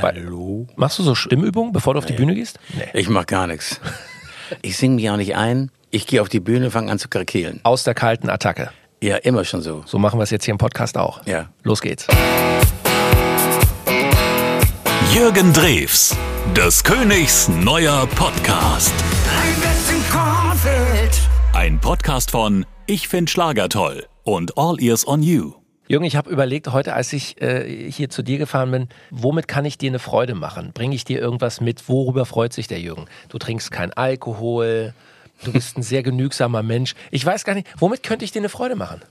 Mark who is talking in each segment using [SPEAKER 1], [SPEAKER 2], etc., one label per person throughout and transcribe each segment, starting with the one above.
[SPEAKER 1] Hallo?
[SPEAKER 2] Machst du so Stimmübungen, bevor du auf die Bühne gehst?
[SPEAKER 1] Nee. Ich mach gar nichts. Ich singe mich auch nicht ein. Ich gehe auf die Bühne, fange an zu krakeelen.
[SPEAKER 2] Aus der kalten Attacke.
[SPEAKER 1] Ja, immer schon so.
[SPEAKER 2] So machen wir es jetzt hier im Podcast auch.
[SPEAKER 1] Ja.
[SPEAKER 2] Los geht's.
[SPEAKER 3] Jürgen Drews, des Königs neuer Podcast. Ein Podcast von Ich find Schlager toll und All Ears on You.
[SPEAKER 2] Jürgen, ich habe überlegt, heute, als ich äh, hier zu dir gefahren bin, womit kann ich dir eine Freude machen? Bringe ich dir irgendwas mit? Worüber freut sich der Jürgen? Du trinkst keinen Alkohol, du bist ein sehr genügsamer Mensch. Ich weiß gar nicht, womit könnte ich dir eine Freude machen?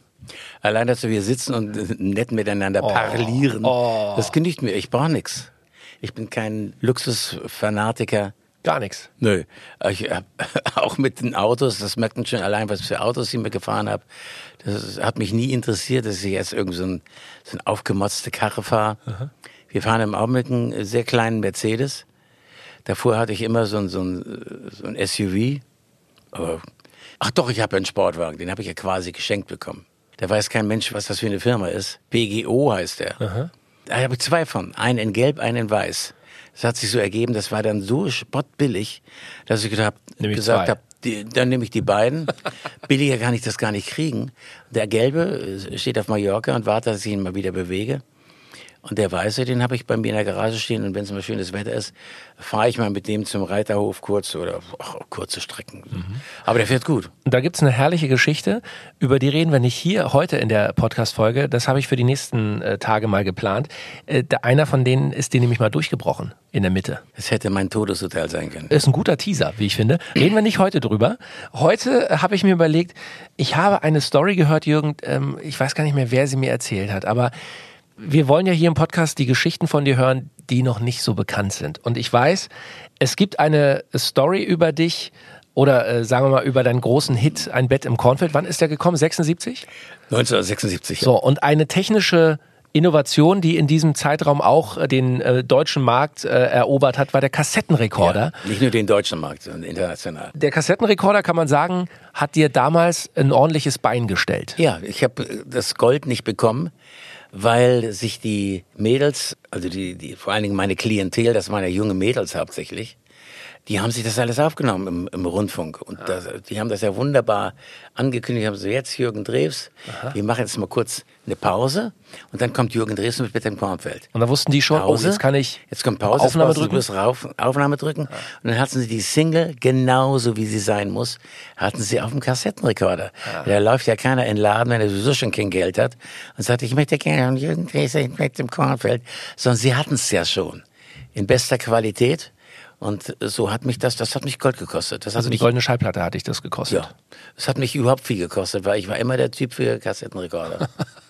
[SPEAKER 1] Allein, dass wir hier sitzen und nett miteinander oh, parlieren, oh. das genügt mir. Ich brauche nichts. Ich bin kein Luxusfanatiker.
[SPEAKER 2] Gar nichts.
[SPEAKER 1] Nö. Ich, hab, auch mit den Autos, das merkt man schon allein, was für Autos ich mir gefahren habe. Das hat mich nie interessiert, dass ich jetzt irgendwie so ein, so ein aufgemotzte Karre fahre. Wir fahren im Augenblick einen sehr kleinen Mercedes. Davor hatte ich immer so ein, so ein, so ein SUV. Aber, ach doch, ich habe einen Sportwagen, den habe ich ja quasi geschenkt bekommen. Da weiß kein Mensch, was das für eine Firma ist. BGO heißt der. Aha. Da habe ich zwei von. Einen in Gelb, einen in Weiß. Das hat sich so ergeben, das war dann so spottbillig, dass ich gesagt habe, dann nehme ich die beiden. Billiger kann ich das gar nicht kriegen. Der Gelbe äh, steht auf Mallorca und wartet, dass ich ihn mal wieder bewege. Und der Weiße, den habe ich bei mir in der Garage stehen und wenn es mal schönes Wetter ist, fahre ich mal mit dem zum Reiterhof kurz oder ach, kurze Strecken. Mhm. Aber der fährt gut.
[SPEAKER 2] Und da gibt's eine herrliche Geschichte, über die reden wir nicht hier heute in der Podcast-Folge. Das habe ich für die nächsten äh, Tage mal geplant. Äh, einer von denen ist dir nämlich mal durchgebrochen in der Mitte.
[SPEAKER 1] Es hätte mein Todeshotel sein können.
[SPEAKER 2] Ist ein guter Teaser, wie ich finde. Reden wir nicht heute drüber. Heute habe ich mir überlegt, ich habe eine Story gehört, Jürgen, ähm, ich weiß gar nicht mehr, wer sie mir erzählt hat, aber wir wollen ja hier im Podcast die Geschichten von dir hören, die noch nicht so bekannt sind. Und ich weiß, es gibt eine Story über dich oder äh, sagen wir mal über deinen großen Hit Ein Bett im Kornfeld. Wann ist der gekommen? 76?
[SPEAKER 1] 1976.
[SPEAKER 2] So, und eine technische Innovation, die in diesem Zeitraum auch äh, den äh, deutschen Markt äh, erobert hat, war der Kassettenrekorder.
[SPEAKER 1] Ja, nicht nur den deutschen Markt, sondern international.
[SPEAKER 2] Der Kassettenrekorder, kann man sagen, hat dir damals ein ordentliches Bein gestellt.
[SPEAKER 1] Ja, ich habe das Gold nicht bekommen weil sich die Mädels, also die, die vor allen Dingen meine Klientel, das waren ja junge Mädels hauptsächlich, die haben sich das alles aufgenommen im, im Rundfunk. Und das, die haben das ja wunderbar angekündigt. Haben so, jetzt Jürgen Drews, Aha. wir machen jetzt mal kurz eine Pause. Und dann kommt Jürgen Drews mit dem Kornfeld.
[SPEAKER 2] Und da wussten die schon,
[SPEAKER 1] Pause.
[SPEAKER 2] oh, jetzt kann ich
[SPEAKER 1] jetzt kommt Pause,
[SPEAKER 2] Aufnahme drücken.
[SPEAKER 1] Rauf, Aufnahme drücken. Ja. Und dann hatten sie die Single, genauso wie sie sein muss, hatten sie auf dem Kassettenrekorder. Ja. Da läuft ja keiner in den Laden, wenn er sowieso schon kein Geld hat. Und sagt, ich möchte gerne Jürgen Drews mit dem Kornfeld. Sondern sie hatten es ja schon. In bester Qualität. Und so hat mich das, das hat mich Gold gekostet. Das
[SPEAKER 2] also die
[SPEAKER 1] mich,
[SPEAKER 2] goldene Schallplatte hatte ich das gekostet.
[SPEAKER 1] Ja. Es hat mich überhaupt viel gekostet, weil ich war immer der Typ für Kassettenrekorder.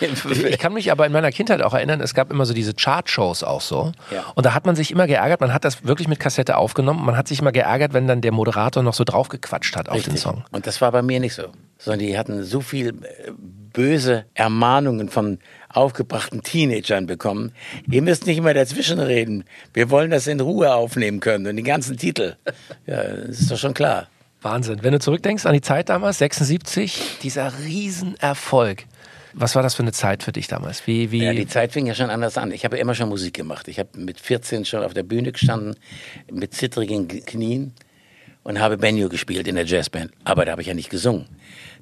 [SPEAKER 2] ich kann mich aber in meiner Kindheit auch erinnern, es gab immer so diese Chartshows auch so. Ja. Und da hat man sich immer geärgert, man hat das wirklich mit Kassette aufgenommen, man hat sich immer geärgert, wenn dann der Moderator noch so draufgequatscht hat
[SPEAKER 1] Richtig.
[SPEAKER 2] auf den Song.
[SPEAKER 1] Und das war bei mir nicht so. Sondern die hatten so viel äh, böse Ermahnungen von aufgebrachten Teenagern bekommen. Ihr müsst nicht immer dazwischen reden. Wir wollen das in Ruhe aufnehmen können und die ganzen Titel. Ja, das ist doch schon klar.
[SPEAKER 2] Wahnsinn. Wenn du zurückdenkst an die Zeit damals, 76, dieser Riesenerfolg. Was war das für eine Zeit für dich damals? Wie, wie
[SPEAKER 1] ja, die Zeit fing ja schon anders an. Ich habe immer schon Musik gemacht. Ich habe mit 14 schon auf der Bühne gestanden, mit zittrigen Knien und habe Benjo gespielt in der Jazzband. Aber da habe ich ja nicht gesungen.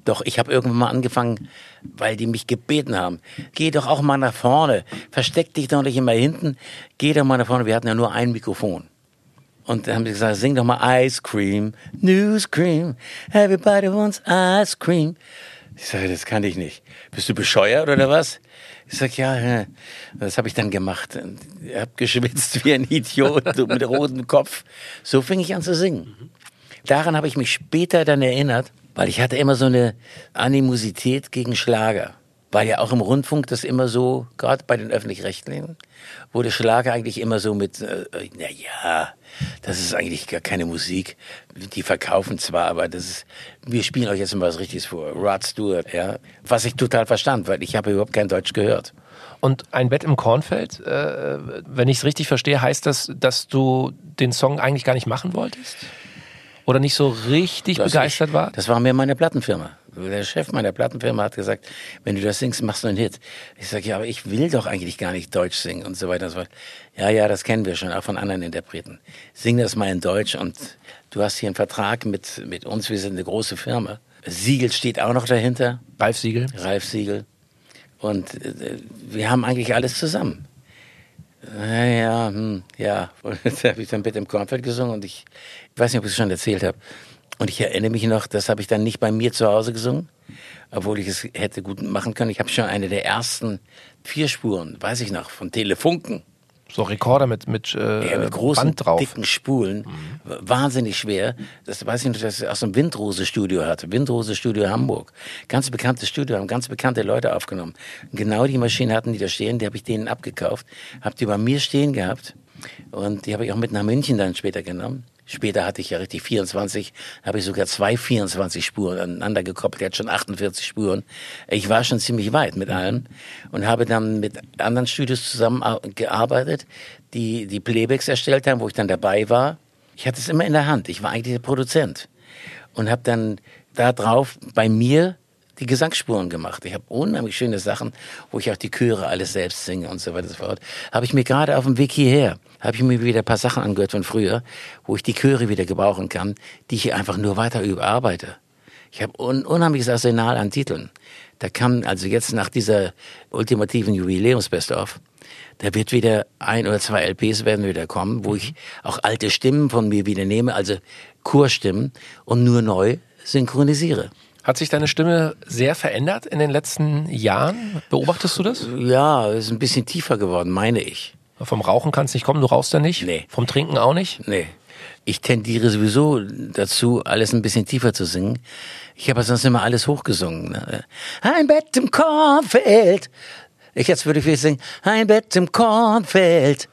[SPEAKER 1] Doch ich habe irgendwann mal angefangen, weil die mich gebeten haben, geh doch auch mal nach vorne, versteck dich doch nicht immer hinten, geh doch mal nach vorne. Wir hatten ja nur ein Mikrofon. Und dann haben sie gesagt, sing doch mal Ice Cream, News Cream, everybody wants Ice Cream. Ich sage, das kann ich nicht. Bist du bescheuert oder was? Ich sage, ja, das habe ich dann gemacht. Ich habe geschwitzt wie ein Idiot mit rotem Kopf. So fing ich an zu singen. Daran habe ich mich später dann erinnert, weil ich hatte immer so eine Animosität gegen Schlager. Weil ja auch im Rundfunk das immer so, gerade bei den Öffentlich-Rechtlichen, wurde Schlager eigentlich immer so mit, äh, na ja, das ist eigentlich gar keine Musik. Die verkaufen zwar, aber das ist, wir spielen euch jetzt mal was Richtiges vor. Rod Stewart, ja. Was ich total verstand, weil ich habe überhaupt kein Deutsch gehört.
[SPEAKER 2] Und ein Bett im Kornfeld, äh, wenn ich es richtig verstehe, heißt das, dass du den Song eigentlich gar nicht machen wolltest? oder nicht so richtig das begeistert
[SPEAKER 1] ich,
[SPEAKER 2] war?
[SPEAKER 1] Das war mir meine Plattenfirma. Der Chef meiner Plattenfirma hat gesagt, wenn du das singst, machst du einen Hit. Ich sage, ja, aber ich will doch eigentlich gar nicht Deutsch singen und so weiter und so fort. Ja, ja, das kennen wir schon, auch von anderen Interpreten. Sing das mal in Deutsch und du hast hier einen Vertrag mit, mit uns, wir sind eine große Firma. Siegel steht auch noch dahinter.
[SPEAKER 2] Ralf Siegel.
[SPEAKER 1] Ralf Siegel. Und äh, wir haben eigentlich alles zusammen. Ja, ja, hm, ja. Und jetzt habe ich dann Bett im Kornfeld gesungen und ich, ich weiß nicht, ob ich es schon erzählt habe. Und ich erinnere mich noch, das habe ich dann nicht bei mir zu Hause gesungen, obwohl ich es hätte gut machen können. Ich habe schon eine der ersten vier Spuren, weiß ich noch, von Telefunken.
[SPEAKER 2] So Rekorder mit, mit, äh,
[SPEAKER 1] Ja, mit großen,
[SPEAKER 2] Band drauf.
[SPEAKER 1] dicken Spulen. Wahnsinnig schwer. Das weiß ich noch, dass ich aus dem Windrose-Studio hatte. Windrose-Studio Hamburg. Ganz bekanntes Studio, haben ganz bekannte Leute aufgenommen. Genau die Maschine hatten die da stehen, die habe ich denen abgekauft. Hab die bei mir stehen gehabt. Und die habe ich auch mit nach München dann später genommen. Später hatte ich ja richtig 24, habe ich sogar zwei 24 Spuren aneinander gekoppelt. Er hat schon 48 Spuren. Ich war schon ziemlich weit mit allem und habe dann mit anderen Studios zusammengearbeitet, die die Playbacks erstellt haben, wo ich dann dabei war. Ich hatte es immer in der Hand. Ich war eigentlich der Produzent und habe dann da drauf bei mir die Gesangsspuren gemacht. Ich habe unheimlich schöne Sachen, wo ich auch die Chöre alles selbst singe und so weiter und so fort. Habe ich mir gerade auf dem Weg hierher, habe ich mir wieder ein paar Sachen angehört von früher, wo ich die Chöre wieder gebrauchen kann, die ich einfach nur weiter überarbeite. Ich habe un unheimliches Arsenal an Titeln. Da kam also jetzt nach dieser ultimativen Jubiläums-Best-of, da wird wieder ein oder zwei LPs werden wieder kommen, wo ich auch alte Stimmen von mir wieder nehme, also Chorstimmen und nur neu synchronisiere.
[SPEAKER 2] Hat sich deine Stimme sehr verändert in den letzten Jahren? Beobachtest du das?
[SPEAKER 1] Ja, ist ein bisschen tiefer geworden, meine ich.
[SPEAKER 2] Vom Rauchen kann es nicht kommen, du rauchst ja nicht.
[SPEAKER 1] Nee.
[SPEAKER 2] Vom Trinken auch nicht.
[SPEAKER 1] Nee. Ich tendiere sowieso dazu, alles ein bisschen tiefer zu singen. Ich habe sonst immer alles hochgesungen. Ne? Ein Bett im Kornfeld. Ich jetzt würde ich singen, ein Bett im Kornfeld.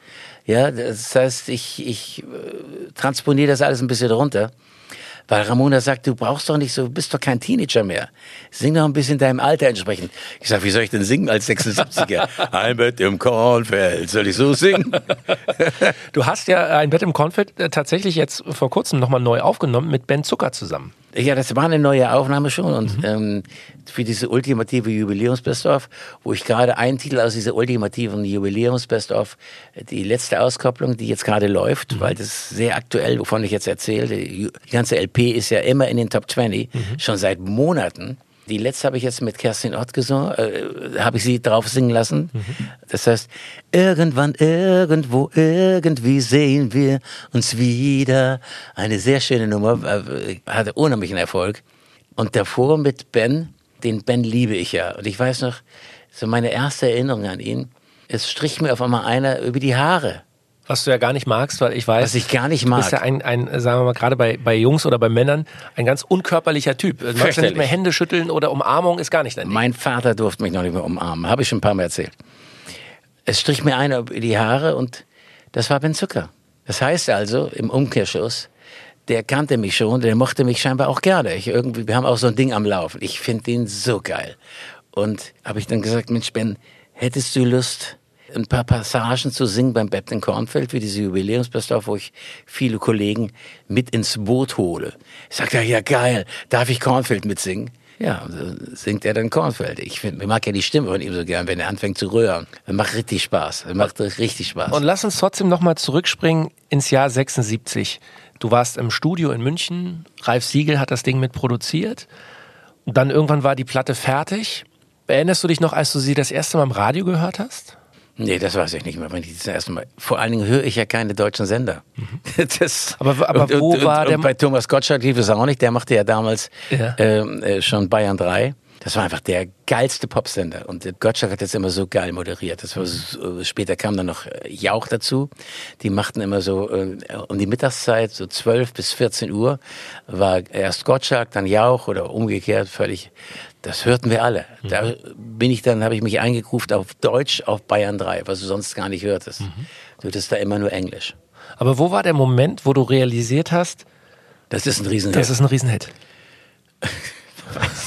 [SPEAKER 1] Ja, das heißt, ich, ich äh, transponiere das alles ein bisschen runter. Weil Ramona sagt, du brauchst doch nicht so, du bist doch kein Teenager mehr. Sing doch ein bisschen deinem Alter entsprechend. Ich sag, wie soll ich denn singen als 76er? ein Bett im Kornfeld. Soll ich so singen?
[SPEAKER 2] Du hast ja ein Bett im Kornfeld äh, tatsächlich jetzt vor kurzem nochmal neu aufgenommen mit Ben Zucker zusammen.
[SPEAKER 1] Ja, das war eine neue Aufnahme schon und ähm, für diese ultimative Jubiläums-Best-of, wo ich gerade einen Titel aus dieser ultimativen Jubiläums-Best-of, die letzte Auskopplung, die jetzt gerade läuft, weil das ist sehr aktuell, wovon ich jetzt erzähle. Die die ganze LP ist ja immer in den Top 20, schon seit Monaten. Die letzte habe ich jetzt mit Kerstin Ott gesungen, äh, habe ich sie drauf singen lassen. Das heißt, irgendwann, irgendwo, irgendwie sehen wir uns wieder. Eine sehr schöne Nummer, äh, hatte unheimlichen Erfolg. Und davor mit Ben, den Ben liebe ich ja. Und ich weiß noch, so meine erste Erinnerung an ihn, es strich mir auf einmal einer über die Haare.
[SPEAKER 2] Was du ja gar nicht magst, weil ich weiß,
[SPEAKER 1] Was ich gar nicht
[SPEAKER 2] du bist
[SPEAKER 1] mag.
[SPEAKER 2] ja ein, ein, sagen wir mal, gerade bei, bei Jungs oder bei Männern, ein ganz unkörperlicher Typ. Du magst ja nicht mehr Hände schütteln oder Umarmung ist gar nicht dein Ding.
[SPEAKER 1] Mein Vater durfte mich noch nicht mehr umarmen, habe ich schon ein paar Mal erzählt. Es strich mir einer über die Haare und das war Ben Zucker. Das heißt also, im Umkehrschluss, der kannte mich schon, der mochte mich scheinbar auch gerne. Ich irgendwie, wir haben auch so ein Ding am Laufen. Ich finde den so geil. Und habe ich dann gesagt, Mensch Ben, hättest du Lust, ein paar Passagen zu singen beim in Kornfeld für diese Jubiläumsbestlauf, wo ich viele Kollegen mit ins Boot hole. Ich sagte, ja geil, darf ich Kornfeld mitsingen? Ja, singt er dann Kornfeld. Ich, find, ich mag ja die Stimme von ihm so gern, wenn er anfängt zu rühren. Das macht richtig Spaß. Das macht richtig Spaß.
[SPEAKER 2] Und lass uns trotzdem nochmal zurückspringen ins Jahr 76. Du warst im Studio in München, Ralf Siegel hat das Ding mit produziert. Und dann irgendwann war die Platte fertig. Erinnerst du dich noch, als du sie das erste Mal im Radio gehört hast?
[SPEAKER 1] Nee, das weiß ich nicht mehr, wenn ich das erste Mal. Vor allen Dingen höre ich ja keine deutschen Sender. Das,
[SPEAKER 2] Mhm. Aber- aber
[SPEAKER 1] und,
[SPEAKER 2] wo
[SPEAKER 1] und,
[SPEAKER 2] war
[SPEAKER 1] und,
[SPEAKER 2] der-
[SPEAKER 1] Und bei Thomas Gottschalk lief es auch nicht. Der machte ja damals
[SPEAKER 2] Ja.
[SPEAKER 1] ähm, äh, schon Bayern 3. Das war einfach der geilste Popsender. Und Gottschalk hat das immer so geil moderiert. Das war so, später kam dann noch äh, Jauch dazu. Die machten immer so äh, um die Mittagszeit, so 12 bis 14 Uhr, war erst Gottschalk, dann Jauch oder umgekehrt, völlig. Das hörten wir alle. Da bin ich dann, habe ich mich eingegruft auf Deutsch auf Bayern 3, was du sonst gar nicht hörtest. Du hörtest da immer nur Englisch.
[SPEAKER 2] Aber wo war der Moment, wo du realisiert hast,
[SPEAKER 1] Das ist ein Riesen.
[SPEAKER 2] das ist ein Riesenhit?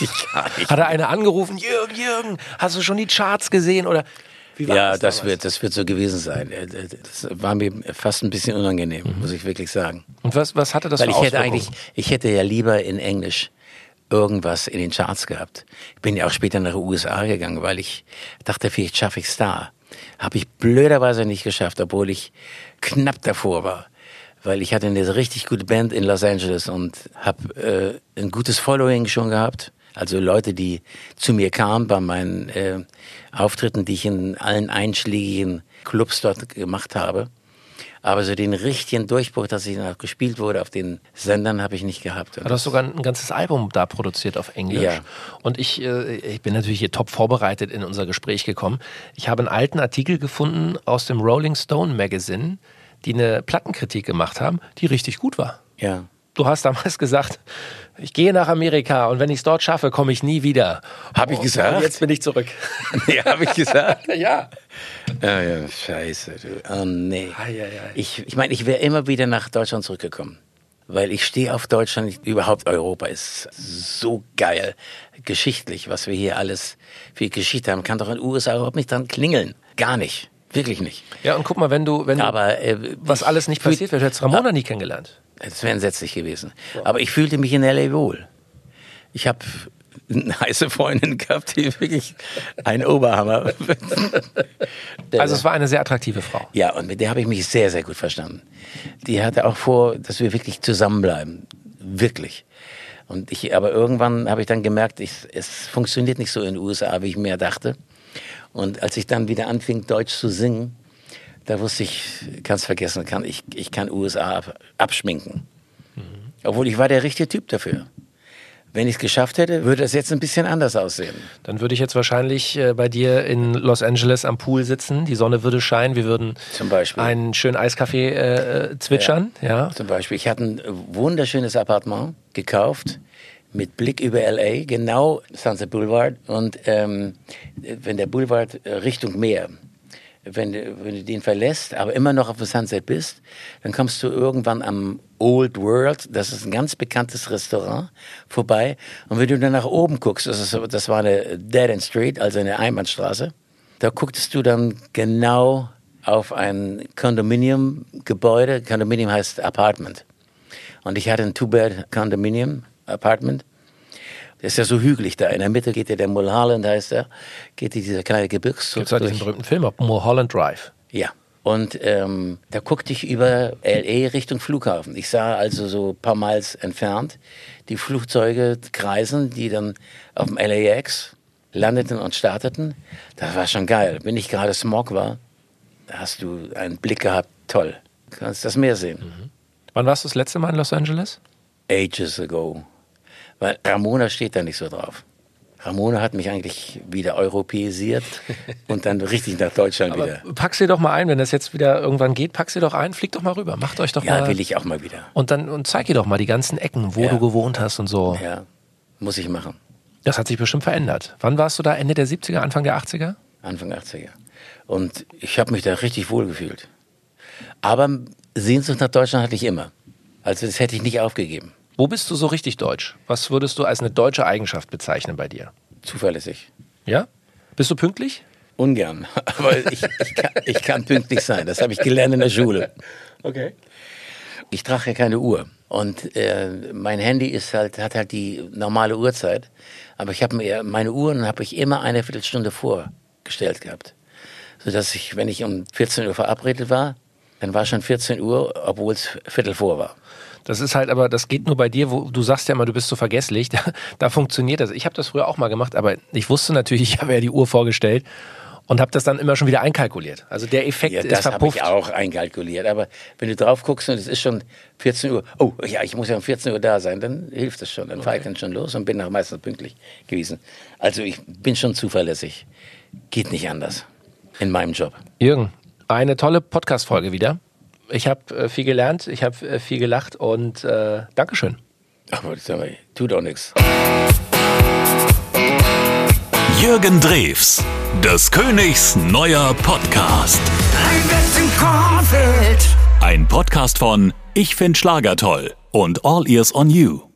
[SPEAKER 1] Weiß ich gar nicht.
[SPEAKER 2] Hat er einer angerufen, Jürgen, Jürgen, hast du schon die Charts gesehen? Oder
[SPEAKER 1] Ja,
[SPEAKER 2] das, damals?
[SPEAKER 1] wird, das wird so gewesen sein. Äh, Das war mir fast ein bisschen unangenehm, muss ich wirklich sagen.
[SPEAKER 2] Und was, was hatte das
[SPEAKER 1] Weil
[SPEAKER 2] für
[SPEAKER 1] ich hätte eigentlich, ich hätte ja lieber in Englisch irgendwas in den Charts gehabt. Ich bin ja auch später nach den USA gegangen, weil ich dachte, vielleicht schaffe ich da. Habe ich blöderweise nicht geschafft, obwohl ich knapp davor war. Weil ich hatte eine richtig gute Band in Los Angeles und habe äh, ein gutes Following schon gehabt. Also Leute, die zu mir kamen bei meinen äh, Auftritten, die ich in allen einschlägigen Clubs dort gemacht habe. Aber so den richtigen Durchbruch, dass ich dann auch gespielt wurde auf den Sendern, habe ich nicht gehabt.
[SPEAKER 2] du hast sogar ein ganzes Album da produziert auf Englisch.
[SPEAKER 1] Ja.
[SPEAKER 2] Und ich, äh, ich bin natürlich hier top vorbereitet in unser Gespräch gekommen. Ich habe einen alten Artikel gefunden aus dem Rolling Stone Magazine, die eine Plattenkritik gemacht haben, die richtig gut war.
[SPEAKER 1] Ja.
[SPEAKER 2] Du hast damals gesagt, ich gehe nach Amerika und wenn ich es dort schaffe, komme ich nie wieder.
[SPEAKER 1] Habe ich
[SPEAKER 2] Und
[SPEAKER 1] gesagt?
[SPEAKER 2] jetzt bin ich zurück.
[SPEAKER 1] ja, habe ich gesagt.
[SPEAKER 2] ja.
[SPEAKER 1] Ja, ja, scheiße. Du. Oh nee.
[SPEAKER 2] Ei, ei, ei.
[SPEAKER 1] Ich, ich meine, ich wäre immer wieder nach Deutschland zurückgekommen. Weil ich stehe auf Deutschland, ich- überhaupt Europa ist so geil. Geschichtlich, was wir hier alles für Geschichte haben, kann doch in den USA überhaupt nicht dran klingeln. Gar nicht. Wirklich nicht.
[SPEAKER 2] Ja, und guck mal, wenn du, wenn du,
[SPEAKER 1] Aber äh,
[SPEAKER 2] was alles nicht passiert wäre, hättest Ramona nie kennengelernt.
[SPEAKER 1] Das wäre entsetzlich gewesen. Aber ich fühlte mich in L.A. wohl. Ich habe eine heiße Freundin gehabt, die wirklich ein Oberhammer.
[SPEAKER 2] Also es war eine sehr attraktive Frau.
[SPEAKER 1] Ja, und mit der habe ich mich sehr, sehr gut verstanden. Die hatte auch vor, dass wir wirklich zusammenbleiben. Wirklich. Und ich, aber irgendwann habe ich dann gemerkt, ich, es funktioniert nicht so in den USA, wie ich mir dachte. Und als ich dann wieder anfing, Deutsch zu singen, da wusste ich, kannst vergessen, kann, ich, ich kann USA ab, abschminken. Obwohl ich war der richtige Typ dafür. Wenn ich es geschafft hätte, würde es jetzt ein bisschen anders aussehen.
[SPEAKER 2] Dann würde ich jetzt wahrscheinlich äh, bei dir in Los Angeles am Pool sitzen, die Sonne würde scheinen, wir würden
[SPEAKER 1] Zum Beispiel.
[SPEAKER 2] einen schönen Eiskaffee äh, äh, zwitschern, ja.
[SPEAKER 1] Zum Beispiel, ich hatte ein wunderschönes Appartement gekauft mit Blick über LA, genau Sunset Boulevard. Und ähm, wenn der Boulevard Richtung Meer, wenn, du- wenn du den verlässt, aber immer noch auf dem Sunset bist, dann kommst du irgendwann am Old World, das ist ein ganz bekanntes Restaurant, vorbei. Und wenn du dann nach oben guckst, das, ist, das war eine Dead End Street, also eine Einbahnstraße, da gucktest du dann genau auf ein Condominium-Gebäude. Condominium heißt Apartment. Und ich hatte ein Two-Bed-Condominium-Apartment. Das ist ja so hügelig da. In der Mitte geht ja der Mulholland, heißt er, geht dieser kleine Gebirgszug
[SPEAKER 2] Gibt es diesen berühmten Film, auf Mulholland Drive.
[SPEAKER 1] ja. Und ähm, da guckte ich über LA Richtung Flughafen. Ich sah also so ein paar Miles entfernt die Flugzeuge kreisen, die dann auf dem LAX landeten und starteten. Das war schon geil. Wenn nicht gerade Smog war, da hast du einen Blick gehabt. Toll. Du kannst das Meer sehen.
[SPEAKER 2] Wann warst du das letzte Mal in Los Angeles?
[SPEAKER 1] Ages ago. Weil Ramona steht da nicht so drauf. Ramona hat mich eigentlich wieder europäisiert und dann richtig nach Deutschland wieder.
[SPEAKER 2] Pack sie doch mal ein, wenn das jetzt wieder irgendwann geht, pack sie doch ein, fliegt doch mal rüber, macht euch doch
[SPEAKER 1] Ja,
[SPEAKER 2] mal.
[SPEAKER 1] will ich auch mal wieder.
[SPEAKER 2] Und dann und zeig ihr doch mal die ganzen Ecken, wo
[SPEAKER 1] Ja.
[SPEAKER 2] du gewohnt hast und so.
[SPEAKER 1] Ja, muss ich machen.
[SPEAKER 2] Das hat sich bestimmt verändert. Wann warst du da? Ende der 70er, Anfang der 80er?
[SPEAKER 1] Anfang 80er. Und ich habe mich da richtig wohl gefühlt. Aber Sehnsucht nach Deutschland hatte ich immer. Also das hätte ich nicht aufgegeben.
[SPEAKER 2] Wo bist du so richtig deutsch? Was würdest du als eine deutsche Eigenschaft bezeichnen bei dir?
[SPEAKER 1] Zuverlässig.
[SPEAKER 2] Ja? Bist du pünktlich?
[SPEAKER 1] Ungern. Aber ich, ich, kann, ich kann pünktlich sein. Das habe ich gelernt in der Schule.
[SPEAKER 2] Okay.
[SPEAKER 1] Ich trage ja keine Uhr. Und äh, mein Handy ist halt, hat halt die normale Uhrzeit. Aber ich habe mir meine Uhren habe ich immer eine Viertelstunde vorgestellt gehabt. Sodass ich, wenn ich um 14 Uhr verabredet war, dann war schon 14 Uhr, obwohl es Viertel vor war.
[SPEAKER 2] Das ist halt, aber das geht nur bei dir, wo du sagst ja immer, du bist so vergesslich. Da, da funktioniert das. Ich habe das früher auch mal gemacht, aber ich wusste natürlich, ich habe ja die Uhr vorgestellt und habe das dann immer schon wieder einkalkuliert. Also der Effekt
[SPEAKER 1] Ja,
[SPEAKER 2] ist
[SPEAKER 1] das habe
[SPEAKER 2] verpufft.
[SPEAKER 1] ich auch einkalkuliert. Aber wenn du drauf guckst und es ist schon 14 Uhr, oh ja, ich muss ja um 14 Uhr da sein, dann hilft das schon. Dann fahre ich dann schon los und bin nach meistens pünktlich gewesen. Also ich bin schon zuverlässig. Geht nicht anders in meinem Job.
[SPEAKER 2] Jürgen, eine tolle Podcast-Folge wieder. Ich habe äh, viel gelernt, ich habe äh, viel gelacht und äh, Dankeschön.
[SPEAKER 1] Aber das sag mal, tut auch nichts.
[SPEAKER 3] Jürgen Drews, des Königs neuer Podcast. Ein Podcast von Ich find Schlager toll und All Ears on You.